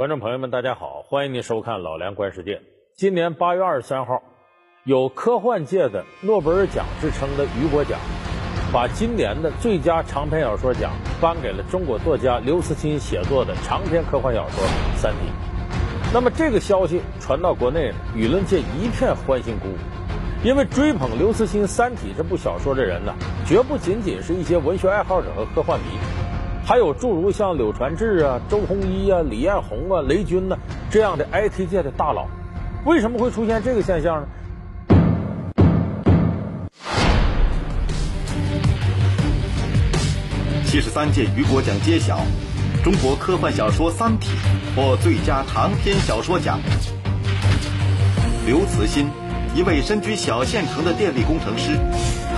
观众朋友们，大家好，欢迎您收看《老梁观世界》。今年八月二十三号，有科幻界的诺贝尔奖之称的雨果奖，把今年的最佳长篇小说奖颁给了中国作家刘慈欣写作的长篇科幻小说《三体》。那么这个消息传到国内，舆论界一片欢欣鼓舞，因为追捧刘慈欣《三体》这部小说的人呢，绝不仅仅是一些文学爱好者和科幻迷。还有诸如像柳传志啊、周鸿祎啊、李彦宏啊、雷军呢这样的 IT 界的大佬，为什么会出现这个现象呢？七十三届雨果奖揭晓，中国科幻小说《三体》获最佳长篇小说奖。刘慈欣，一位身居小县城的电力工程师，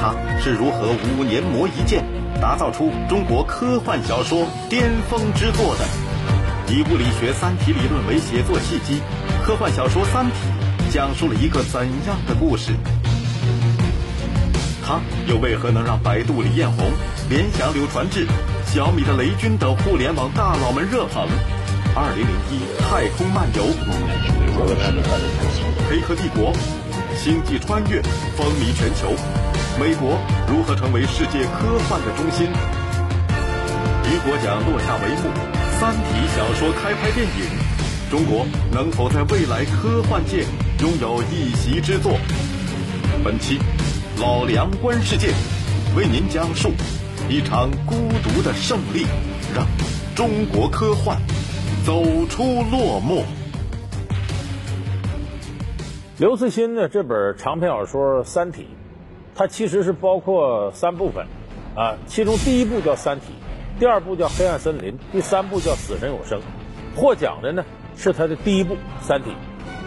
他是如何五年磨一剑？打造出中国科幻小说巅峰之作的，以物理学三体理论为写作契机，科幻小说《三体》讲述了一个怎样的故事？他又为何能让百度李彦宏、联想柳传志、小米的雷军等互联网大佬们热捧？二零零一太空漫游，黑客帝国，星际穿越，风靡全球。美国如何成为世界科幻的中心？雨果奖落下帷幕，《三体》小说开拍电影，中国能否在未来科幻界拥有一席之作？本期老梁观世界为您讲述一场孤独的胜利，让中国科幻走出落寞。刘慈欣的这本长篇小说《三体》。它其实是包括三部分，啊，其中第一部叫《三体》，第二部叫《黑暗森林》，第三部叫《死神永生》。获奖的呢是他的第一部《三体》，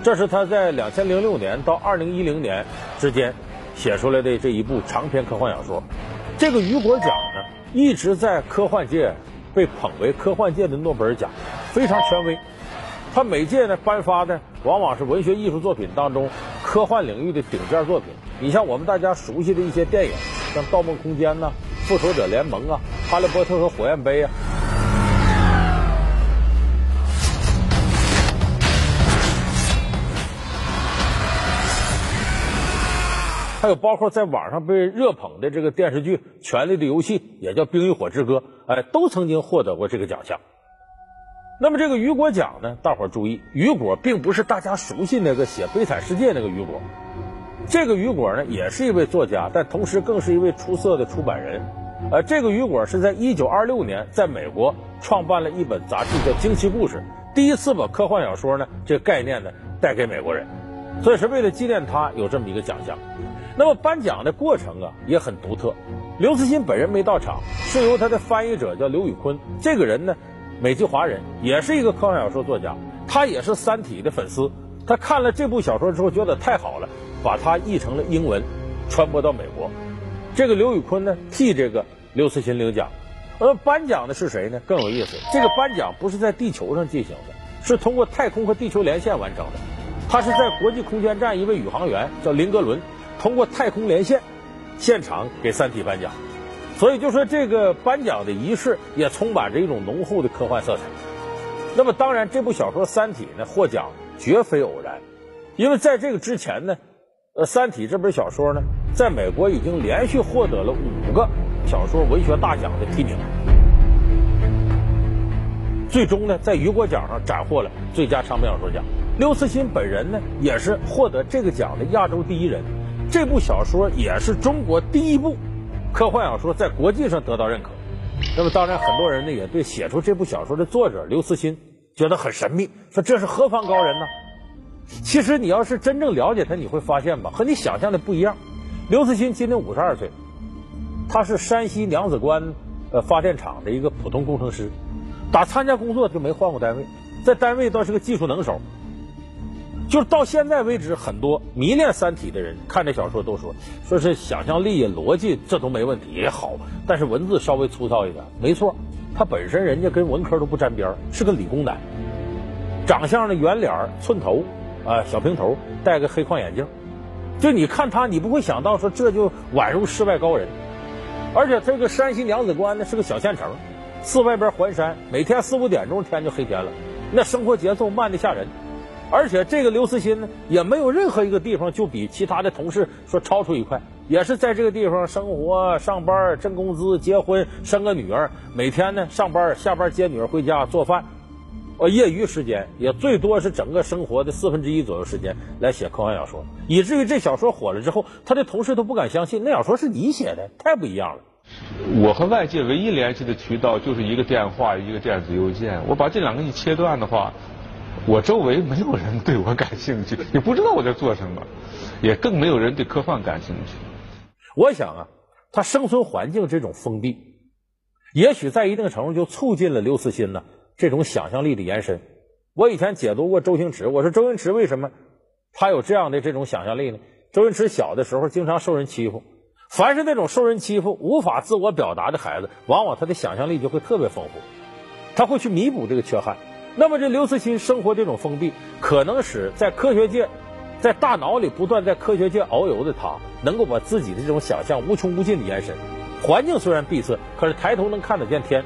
这是他在两千零六年到二零一零年之间写出来的这一部长篇科幻小说。这个雨果奖呢一直在科幻界被捧为科幻界的诺贝尔奖，非常权威。他每届呢颁发的往往是文学艺术作品当中科幻领域的顶尖作品。你像我们大家熟悉的一些电影，像《盗梦空间》呐，《复仇者联盟》啊，《哈利波特》和《火焰杯》啊，还有包括在网上被热捧的这个电视剧《权力的游戏》，也叫《冰与火之歌》，哎，都曾经获得过这个奖项。那么这个雨果奖呢，大伙儿注意，雨果并不是大家熟悉那个写《悲惨世界》那个雨果。这个雨果呢，也是一位作家，但同时更是一位出色的出版人。呃，这个雨果是在一九二六年在美国创办了一本杂志，叫《惊奇故事》，第一次把科幻小说呢这个概念呢带给美国人，所以是为了纪念他有这么一个奖项。那么颁奖的过程啊也很独特，刘慈欣本人没到场，是由他的翻译者叫刘宇坤，这个人呢美籍华人，也是一个科幻小说作家，他也是《三体》的粉丝，他看了这部小说之后觉得太好了。把它译成了英文，传播到美国。这个刘宇坤呢，替这个刘慈欣领奖。而颁奖的是谁呢？更有意思，这个颁奖不是在地球上进行的，是通过太空和地球连线完成的。他是在国际空间站一位宇航员叫林格伦，通过太空连线，现场给《三体》颁奖。所以就说这个颁奖的仪式也充满着一种浓厚的科幻色彩。那么当然，这部小说《三体》呢获奖绝非偶然，因为在这个之前呢。呃，《三体》这本小说呢，在美国已经连续获得了五个小说文学大奖的提名，最终呢，在雨果奖上斩获了最佳长篇小说奖。刘慈欣本人呢，也是获得这个奖的亚洲第一人。这部小说也是中国第一部科幻小说在国际上得到认可。那么，当然，很多人呢也对写出这部小说的作者刘慈欣觉得很神秘，说这是何方高人呢？其实你要是真正了解他，你会发现吧，和你想象的不一样。刘慈欣今年五十二岁，他是山西娘子关呃发电厂的一个普通工程师，打参加工作就没换过单位，在单位倒是个技术能手。就是到现在为止，很多迷恋《三体》的人看这小说都说，说是想象力、逻辑这都没问题也好，但是文字稍微粗糙一点。没错，他本身人家跟文科都不沾边是个理工男，长相呢圆脸寸头。啊，小平头，戴个黑框眼镜，就你看他，你不会想到说这就宛如世外高人。而且这个山西娘子关呢是个小县城，四外边环山，每天四五点钟天就黑天了，那生活节奏慢的吓人。而且这个刘慈欣呢，也没有任何一个地方就比其他的同事说超出一块，也是在这个地方生活、上班、挣工资、结婚、生个女儿，每天呢上班、下班接女儿回家做饭，呃，业余时间也最多是整个生活的四分之一左右时间来写科幻小说，以至于这小说火了之后，他的同事都不敢相信那小说是你写的，太不一样了。我和外界唯一联系的渠道就是一个电话、一个电子邮件，我把这两个一切断的话。我周围没有人对我感兴趣，也不知道我在做什么，也更没有人对科幻感兴趣。我想啊，他生存环境这种封闭，也许在一定程度就促进了刘慈欣呢这种想象力的延伸。我以前解读过周星驰，我说周星驰为什么他有这样的这种想象力呢？周星驰小的时候经常受人欺负，凡是那种受人欺负、无法自我表达的孩子，往往他的想象力就会特别丰富，他会去弥补这个缺憾。那么，这刘慈欣生活这种封闭，可能使在科学界，在大脑里不断在科学界遨游的他，能够把自己的这种想象无穷无尽的延伸。环境虽然闭塞，可是抬头能看得见天。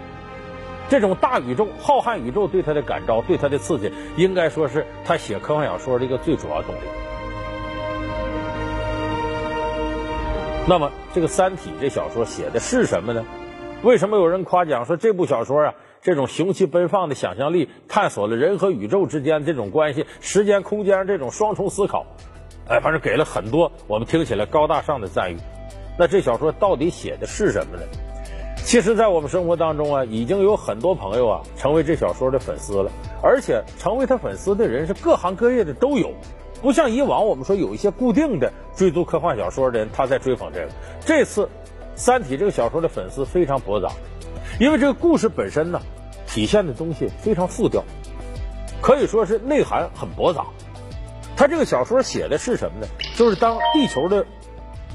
这种大宇宙、浩瀚宇宙对他的感召、对他的刺激，应该说是他写科幻小说的一个最主要动力。那么，这个《三体》这小说写的是什么呢？为什么有人夸奖说这部小说啊？这种雄奇奔放的想象力，探索了人和宇宙之间这种关系、时间空间这种双重思考，哎，反正给了很多我们听起来高大上的赞誉。那这小说到底写的是什么呢？其实，在我们生活当中啊，已经有很多朋友啊成为这小说的粉丝了，而且成为他粉丝的人是各行各业的都有，不像以往我们说有一些固定的追逐科幻小说的人他在追捧这个。这次，《三体》这个小说的粉丝非常博杂。因为这个故事本身呢，体现的东西非常复调，可以说是内涵很博杂。他这个小说写的是什么呢？就是当地球的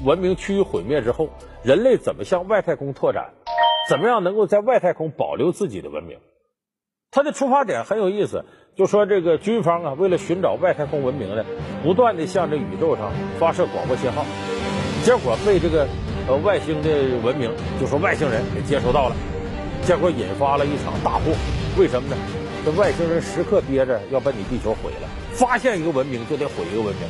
文明趋于毁灭之后，人类怎么向外太空拓展，怎么样能够在外太空保留自己的文明。他的出发点很有意思，就说这个军方啊，为了寻找外太空文明呢，不断的向这宇宙上发射广播信号，结果被这个呃外星的文明，就说外星人给接收到了。结果引发了一场大祸，为什么呢？这外星人时刻憋着要把你地球毁了，发现一个文明就得毁一个文明。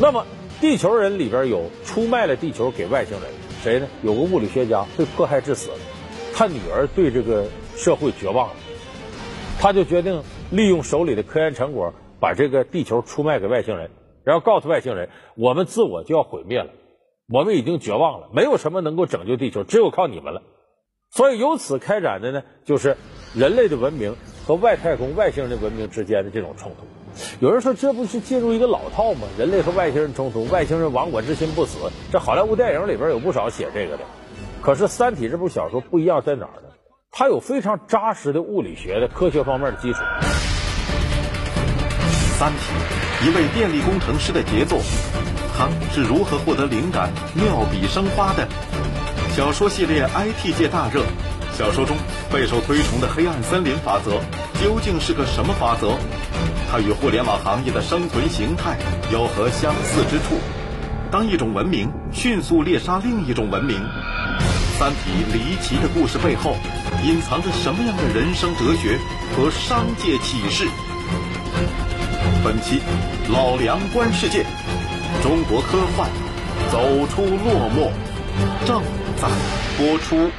那么地球人里边有出卖了地球给外星人，谁呢？有个物理学家被迫害致死了，他女儿对这个社会绝望了，他就决定利用手里的科研成果，把这个地球出卖给外星人，然后告诉外星人，我们自我就要毁灭了，我们已经绝望了，没有什么能够拯救地球，只有靠你们了。所以由此开展的呢，就是人类的文明和外太空外星人的文明之间的这种冲突。有人说，这不是进入一个老套吗？人类和外星人冲突，外星人亡我之心不死。这好莱坞电影里边有不少写这个的。可是《三体》这部小说不一样在哪儿呢？它有非常扎实的物理学的科学方面的基础。《三体》，一位电力工程师的杰作，他是如何获得灵感、妙笔生花的？小说系列 IT 界大热，小说中备受推崇的黑暗森林法则究竟是个什么法则？它与互联网行业的生存形态有何相似之处？当一种文明迅速猎杀另一种文明，三体离奇的故事背后隐藏着什么样的人生哲学和商界启示？本期老梁观世界，中国科幻走出落寞，正。播出。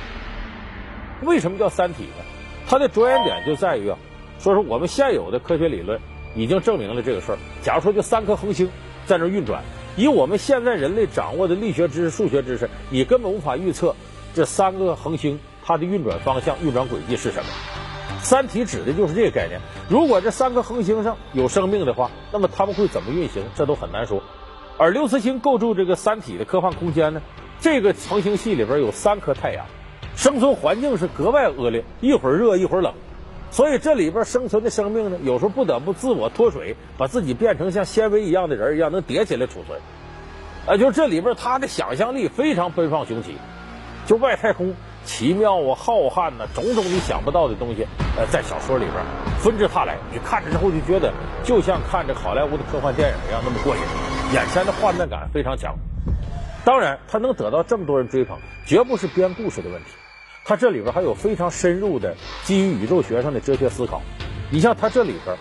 为什么叫《三体》呢？它的着眼点就在于啊，说是我们现有的科学理论已经证明了这个事儿。假如说就三颗恒星在那运转，以我们现在人类掌握的力学知识、数学知识，你根本无法预测这三个恒星它的运转方向、运转轨迹是什么。《三体》指的就是这个概念。如果这三颗恒星上有生命的话，那么他们会怎么运行？这都很难说。而刘慈欣构筑这个《三体》的科幻空间呢？这个恒星系里边有三颗太阳，生存环境是格外恶劣，一会儿热一会儿冷，所以这里边生存的生命呢，有时候不得不自我脱水，把自己变成像纤维一样的人一样，能叠起来储存。啊，就这里边他的想象力非常奔放雄奇，就外太空奇妙啊、浩瀚呐，种种你想不到的东西，呃，在小说里边纷至沓来，你看着之后就觉得就像看着好莱坞的科幻电影一样那么过瘾，眼前的画面感非常强。当然，他能得到这么多人追捧，绝不是编故事的问题。他这里边还有非常深入的基于宇宙学上的哲学思考。你像他这里边，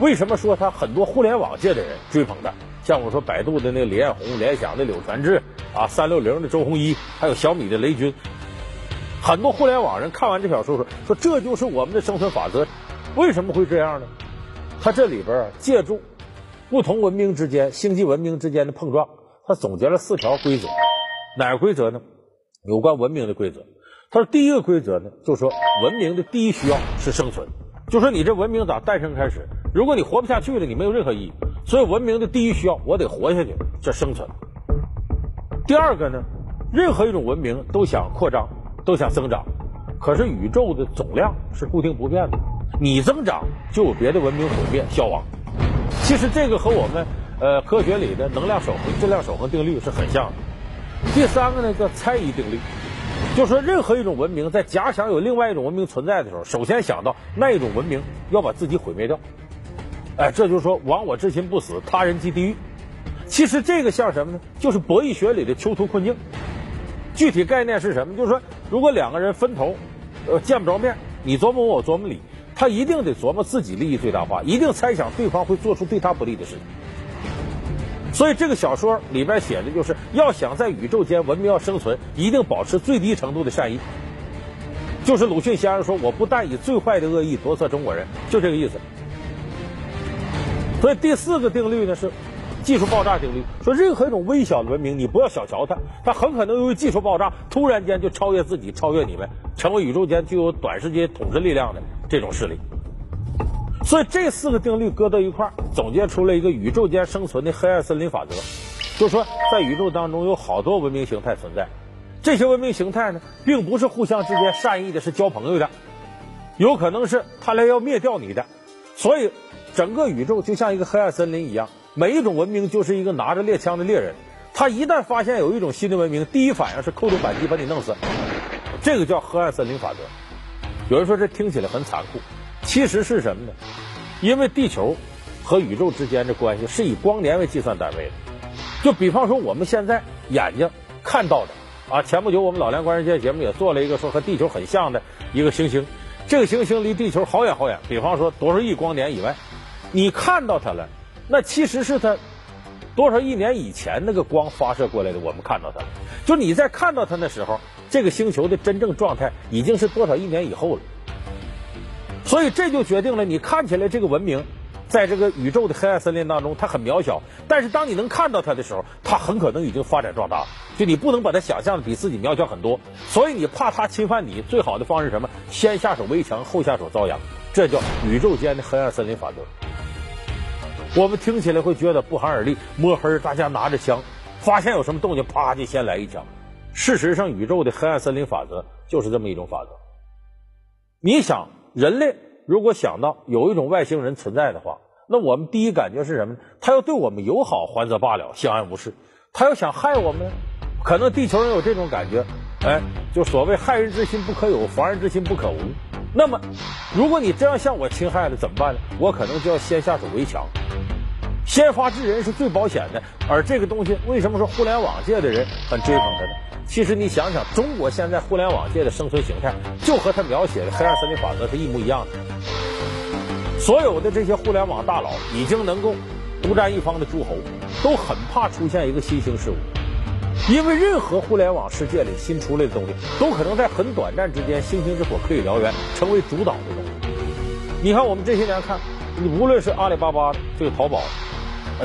为什么说他很多互联网界的人追捧他？像我说百度的那个李彦宏、联想的柳传志啊，三六零的周鸿祎，还有小米的雷军，很多互联网人看完这小说说说这就是我们的生存法则。为什么会这样呢？他这里边借助不同文明之间、星际文明之间的碰撞，他总结了四条规则。哪个规则呢？有关文明的规则。他说第一个规则呢，就说文明的第一需要是生存。就说你这文明咋诞生开始，如果你活不下去了，你没有任何意义。所以文明的第一需要，我得活下去，这生存。第二个呢，任何一种文明都想扩张，都想增长，可是宇宙的总量是固定不变的，你增长就有别的文明毁灭消亡。其实这个和我们呃科学里的能量守恒、质量守恒定律是很像的。第三个呢叫猜疑定律，就说任何一种文明在假想有另外一种文明存在的时候，首先想到那一种文明要把自己毁灭掉。哎，这就是说，亡我之心不死，他人即地狱。其实这个像什么呢？就是博弈学里的囚徒困境。具体概念是什么？就是说，如果两个人分头，呃，见不着面，你琢磨我，我琢磨你，他一定得琢磨自己利益最大化，一定猜想对方会做出对他不利的事情。所以这个小说里边写的就是，要想在宇宙间文明要生存，一定保持最低程度的善意。就是鲁迅先生说：“我不但以最坏的恶意夺策中国人”，就这个意思。所以第四个定律呢是技术爆炸定律，说任何一种微小的文明，你不要小瞧它，它很可能由于技术爆炸，突然间就超越自己，超越你们，成为宇宙间具有短时间统治力量的这种势力。所以这四个定律搁到一块儿，总结出了一个宇宙间生存的黑暗森林法则，就是说在宇宙当中有好多文明形态存在，这些文明形态呢，并不是互相之间善意的，是交朋友的，有可能是他来要灭掉你的，所以。整个宇宙就像一个黑暗森林一样，每一种文明就是一个拿着猎枪的猎人。他一旦发现有一种新的文明，第一反应是扣动扳机把你弄死。这个叫黑暗森林法则。有人说这听起来很残酷，其实是什么呢？因为地球和宇宙之间的关系是以光年为计算单位的。就比方说我们现在眼睛看到的啊，前不久我们老梁观世界节目也做了一个说和地球很像的一个行星，这个行星离地球好远好远，比方说多少亿光年以外。你看到它了，那其实是它多少亿年以前那个光发射过来的，我们看到它。就你在看到它的时候，这个星球的真正状态已经是多少亿年以后了。所以这就决定了，你看起来这个文明在这个宇宙的黑暗森林当中，它很渺小。但是当你能看到它的时候，它很可能已经发展壮大。就你不能把它想象的比自己渺小很多。所以你怕它侵犯你，最好的方式是什么？先下手为强，后下手遭殃。这叫宇宙间的黑暗森林法则。我们听起来会觉得不寒而栗，摸黑大家拿着枪，发现有什么动静，啪就先来一枪。事实上，宇宙的黑暗森林法则就是这么一种法则。你想，人类如果想到有一种外星人存在的话，那我们第一感觉是什么呢？他要对我们友好，还则罢了，相安无事；他要想害我们，可能地球人有这种感觉，哎，就所谓害人之心不可有，防人之心不可无。那么，如果你真要向我侵害了，怎么办呢？我可能就要先下手为强。先发制人是最保险的，而这个东西为什么说互联网界的人很追捧它呢？其实你想想，中国现在互联网界的生存形态，就和他描写的黑暗森林法则是一模一样的。所有的这些互联网大佬已经能够独占一方的诸侯，都很怕出现一个新兴事物，因为任何互联网世界里新出来的东西，都可能在很短暂之间，星星之火可以燎原，成为主导的东西。你看我们这些年看，无论是阿里巴巴这个淘宝。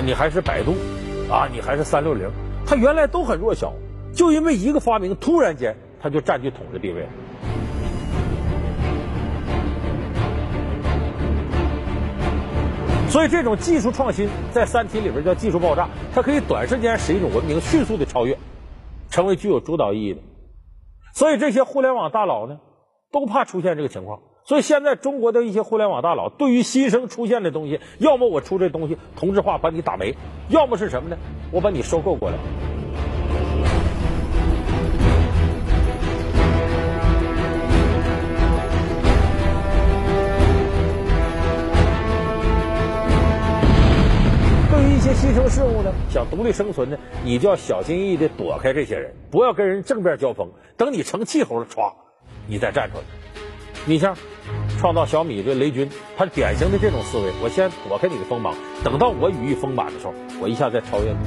你还是百度，啊，你还是三六零，它原来都很弱小，就因为一个发明，突然间它就占据统治地位。所以这种技术创新在《三体》里边叫技术爆炸，它可以短时间使一种文明迅速的超越，成为具有主导意义的。所以这些互联网大佬呢，都怕出现这个情况。所以现在中国的一些互联网大佬对于新生出现的东西，要么我出这东西同质化把你打没，要么是什么呢？我把你收购过来。对于一些新生事物呢，想独立生存呢，你就要小心翼翼的躲开这些人，不要跟人正面交锋。等你成气候了，歘，你再站出来。你像创造小米的雷军，他典型的这种思维，我先躲开你的锋芒，等到我羽翼丰满的时候，我一下再超越你。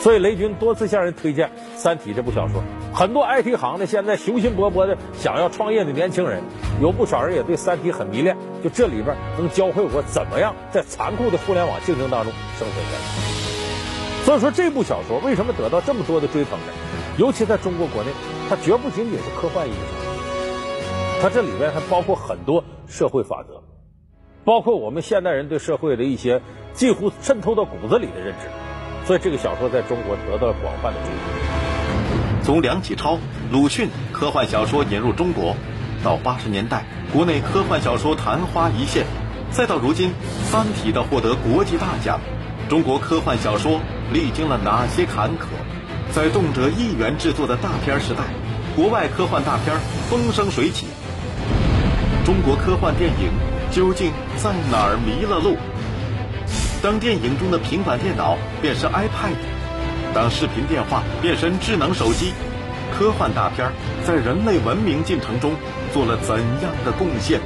所以雷军多次向人推荐《三体》这部小说，很多 IT 行的现在雄心勃勃的想要创业的年轻人，有不少人也对《三体》很迷恋，就这里边能教会我怎么样在残酷的互联网竞争当中生存下来。所以说这部小说为什么得到这么多的追捧呢？尤其在中国国内，它绝不仅仅是科幻艺术，它这里边还包括很多社会法则，包括我们现代人对社会的一些几乎渗透到骨子里的认知。所以这个小说在中国得到了广泛的追捧。从梁启超、鲁迅科幻小说引入中国，到八十年代国内科幻小说昙花一现，再到如今《三体》的获得国际大奖，中国科幻小说历经了哪些坎坷？在动辄亿元制作的大片时代，国外科幻大片风生水起。中国科幻电影究竟在哪儿迷了路？当电影中的平板电脑变身 iPad，当视频电话变身智能手机，科幻大片在人类文明进程中做了怎样的贡献？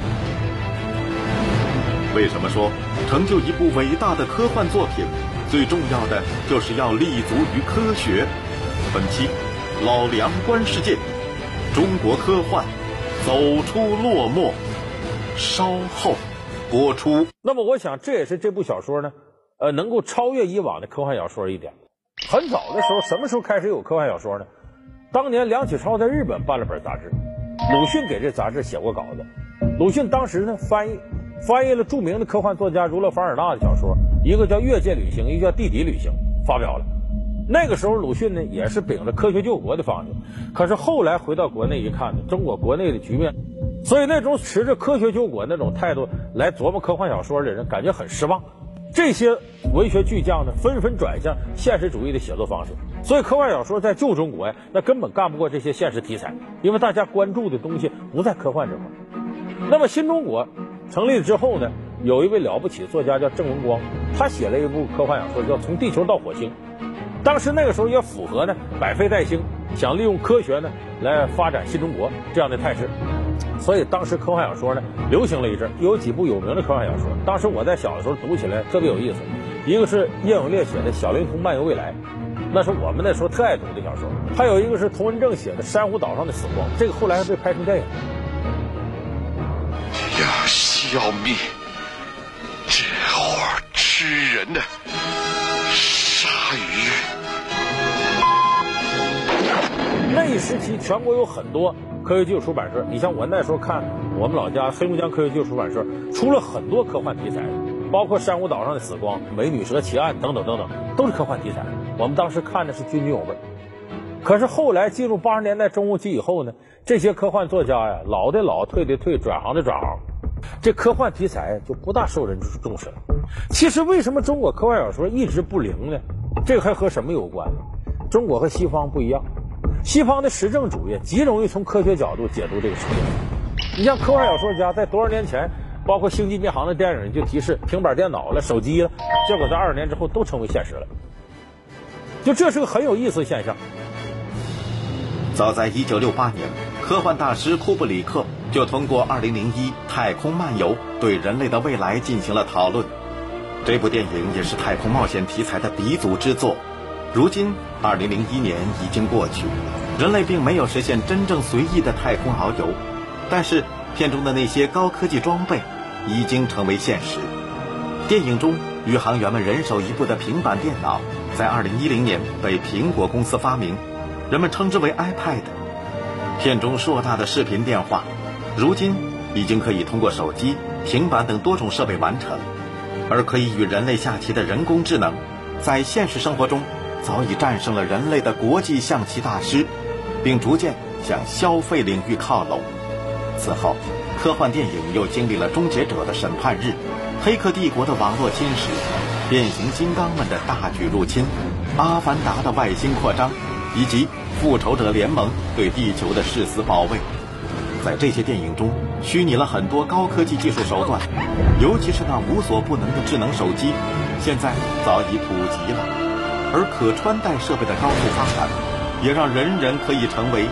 为什么说成就一部伟大的科幻作品，最重要的就是要立足于科学？本期老梁观世界，中国科幻走出落寞，稍后播出。那么，我想这也是这部小说呢。呃，能够超越以往的科幻小说一点。很早的时候，什么时候开始有科幻小说呢？当年梁启超在日本办了本杂志，鲁迅给这杂志写过稿子。鲁迅当时呢翻译翻译了著名的科幻作家儒勒·凡尔纳的小说，一个叫《越界旅行》，一个叫《地底旅行》，发表了。那个时候，鲁迅呢也是秉着科学救国的方针。可是后来回到国内一看呢，中国国内的局面，所以那种持着科学救国那种态度来琢磨科幻小说的人，感觉很失望。这些文学巨匠呢，纷纷转向现实主义的写作方式，所以科幻小说在旧中国呀，那根本干不过这些现实题材，因为大家关注的东西不在科幻这块。那么新中国成立之后呢，有一位了不起的作家叫郑文光，他写了一部科幻小说叫《从地球到火星》，当时那个时候也符合呢百废待兴，想利用科学呢来发展新中国这样的态势。所以当时科幻小说呢流行了一阵，有几部有名的科幻小说。当时我在小的时候读起来特别有意思，一个是叶永烈写的《小灵通漫游未来》，那是我们那时候特爱读的小说。还有一个是童文正写的《珊瑚岛上的死光》，这个后来还被拍成电影。要消灭这伙吃人的那一时期，全国有很多。科学技术出版社，你像我那时候看我们老家黑龙江科学技术出版社出了很多科幻题材，包括珊瑚岛上的死光、美女蛇奇案等等等等，都是科幻题材。我们当时看的是津津有味。可是后来进入八十年代中后期以后呢，这些科幻作家呀，老的老，退的退，转行的转行，这科幻题材就不大受人重视了。其实为什么中国科幻小说一直不灵呢？这个还和什么有关？中国和西方不一样。西方的实证主义极容易从科学角度解读这个世界。你像科幻小说家在多少年前，包括《星际迷航》的电影就提示平板电脑了、手机了，结果在二十年之后都成为现实了。就这是个很有意思的现象。早在一九六八年，科幻大师库布里克就通过《二零零一太空漫游》对人类的未来进行了讨论。这部电影也是太空冒险题材的鼻祖之作。如今，二零零一年已经过去，人类并没有实现真正随意的太空遨游，但是片中的那些高科技装备已经成为现实。电影中，宇航员们人手一部的平板电脑，在二零一零年被苹果公司发明，人们称之为 iPad。片中硕大的视频电话，如今已经可以通过手机、平板等多种设备完成，而可以与人类下棋的人工智能，在现实生活中。早已战胜了人类的国际象棋大师，并逐渐向消费领域靠拢。此后，科幻电影又经历了《终结者》的审判日，《黑客帝国》的网络侵蚀，《变形金刚们的大举入侵，《阿凡达》的外星扩张，以及《复仇者联盟》对地球的誓死保卫。在这些电影中，虚拟了很多高科技技术手段，尤其是那无所不能的智能手机，现在早已普及了。而可穿戴设备的高速发展，也让人人可以成为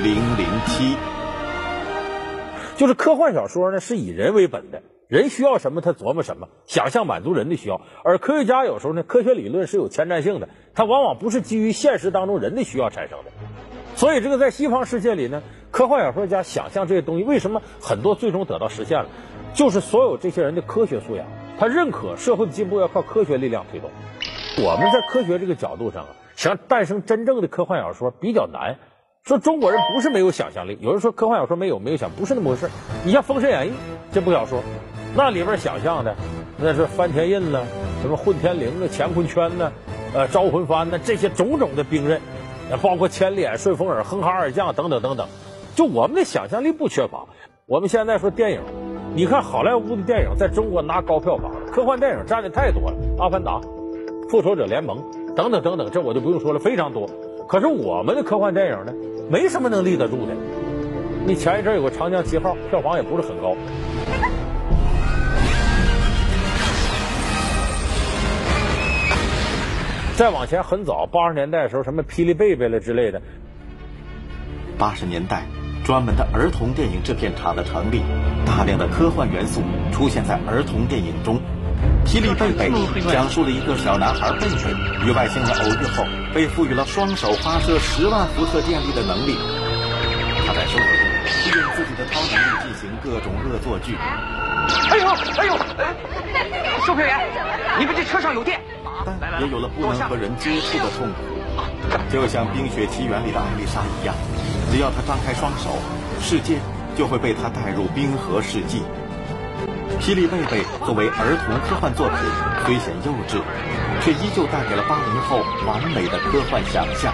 零零七。就是科幻小说呢是以人为本的，人需要什么他琢磨什么，想象满足人的需要。而科学家有时候呢，科学理论是有前瞻性的，它往往不是基于现实当中人的需要产生的。所以这个在西方世界里呢，科幻小说家想象这些东西，为什么很多最终得到实现了？就是所有这些人的科学素养，他认可社会的进步要靠科学力量推动。我们在科学这个角度上啊，想诞生真正的科幻小说比较难。说中国人不是没有想象力，有人说科幻小说没有没有想，不是那么回事。你像《封神演义》这部小说，那里边想象的那是翻天印了，什么混天绫啊、乾坤圈呢，呃，招魂幡呢，这些种种的兵刃，包括千里眼、顺风耳、哼哈二将等等等等。就我们的想象力不缺乏。我们现在说电影，你看好莱坞的电影在中国拿高票房，科幻电影占的太多了，《阿凡达》。复仇者联盟等等等等，这我就不用说了，非常多。可是我们的科幻电影呢，没什么能立得住的。你前一阵有个《长江七号》，票房也不是很高。再往前很早，八十年代的时候，什么《霹雳贝贝》了之类的。八十年代，专门的儿童电影制片厂的成立，大量的科幻元素出现在儿童电影中。《霹雳贝贝》讲述了一个小男孩贝贝与外星人偶遇后，被赋予了双手发射十万伏特电力的能力。他在生活中利用自己的超能力进行各种恶作剧。哎呦哎呦！售票员，你们这车上有电。但也有了不能和人接触的痛苦，就像《冰雪奇缘》里的艾丽莎一样，只要她张开双手，世界就会被她带入冰河世纪。《霹雳贝贝》作为儿童科幻作品，虽显幼稚，却依旧带给了八零后完美的科幻想象。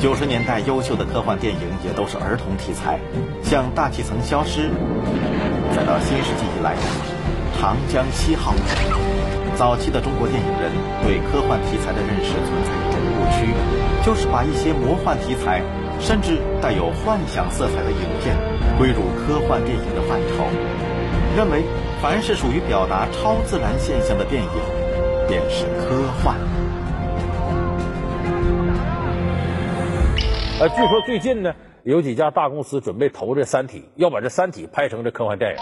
九十年代优秀的科幻电影也都是儿童题材，像《大气层消失》，再到新世纪以来的《长江七号》。早期的中国电影人对科幻题材的认识存在一种误区，就是把一些魔幻题材，甚至带有幻想色彩的影片，归入科幻电影的范畴，认为。凡是属于表达超自然现象的电影，便是科幻。呃，据说最近呢，有几家大公司准备投这《三体》，要把这《三体》拍成这科幻电影。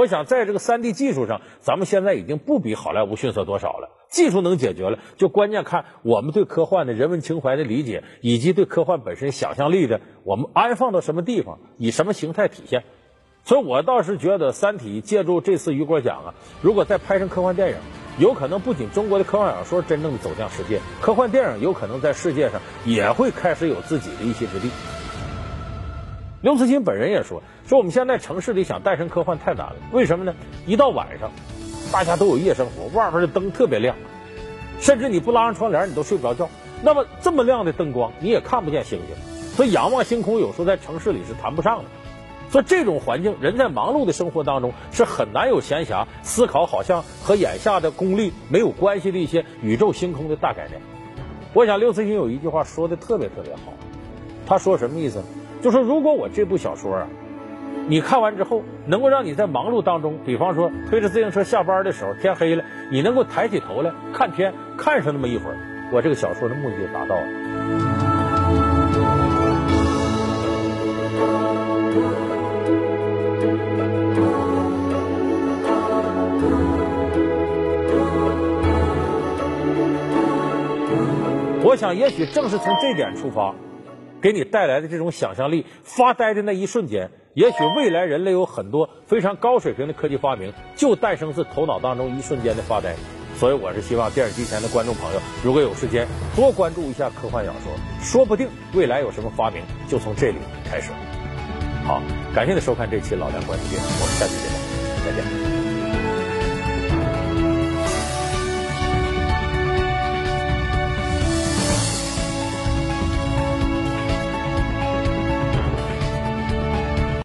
我想，在这个三 D 技术上，咱们现在已经不比好莱坞逊色多少了。技术能解决了，就关键看我们对科幻的人文情怀的理解，以及对科幻本身想象力的，我们安放到什么地方，以什么形态体现。所以我倒是觉得《三体》借助这次雨果奖啊，如果再拍成科幻电影，有可能不仅中国的科幻小说真正的走向世界，科幻电影有可能在世界上也会开始有自己的一席之地。刘慈欣本人也说，说我们现在城市里想诞生科幻太难了，为什么呢？一到晚上，大家都有夜生活，外边的灯特别亮，甚至你不拉上窗帘你都睡不着觉。那么这么亮的灯光，你也看不见星星，所以仰望星空有时候在城市里是谈不上的。说这种环境，人在忙碌的生活当中是很难有闲暇思考，好像和眼下的功利没有关系的一些宇宙星空的大概念。我想刘慈欣有一句话说的特别特别好，他说什么意思？就说如果我这部小说啊，你看完之后能够让你在忙碌当中，比方说推着自行车下班的时候，天黑了，你能够抬起头来看天，看上那么一会儿，我这个小说的目的就达到了。我想，也许正是从这点出发，给你带来的这种想象力，发呆的那一瞬间，也许未来人类有很多非常高水平的科技发明，就诞生自头脑当中一瞬间的发呆。所以，我是希望电视机前的观众朋友，如果有时间，多关注一下科幻小说，说不定未来有什么发明，就从这里开始。好，感谢您收看这期《老梁观世界》，我们下期节目再见。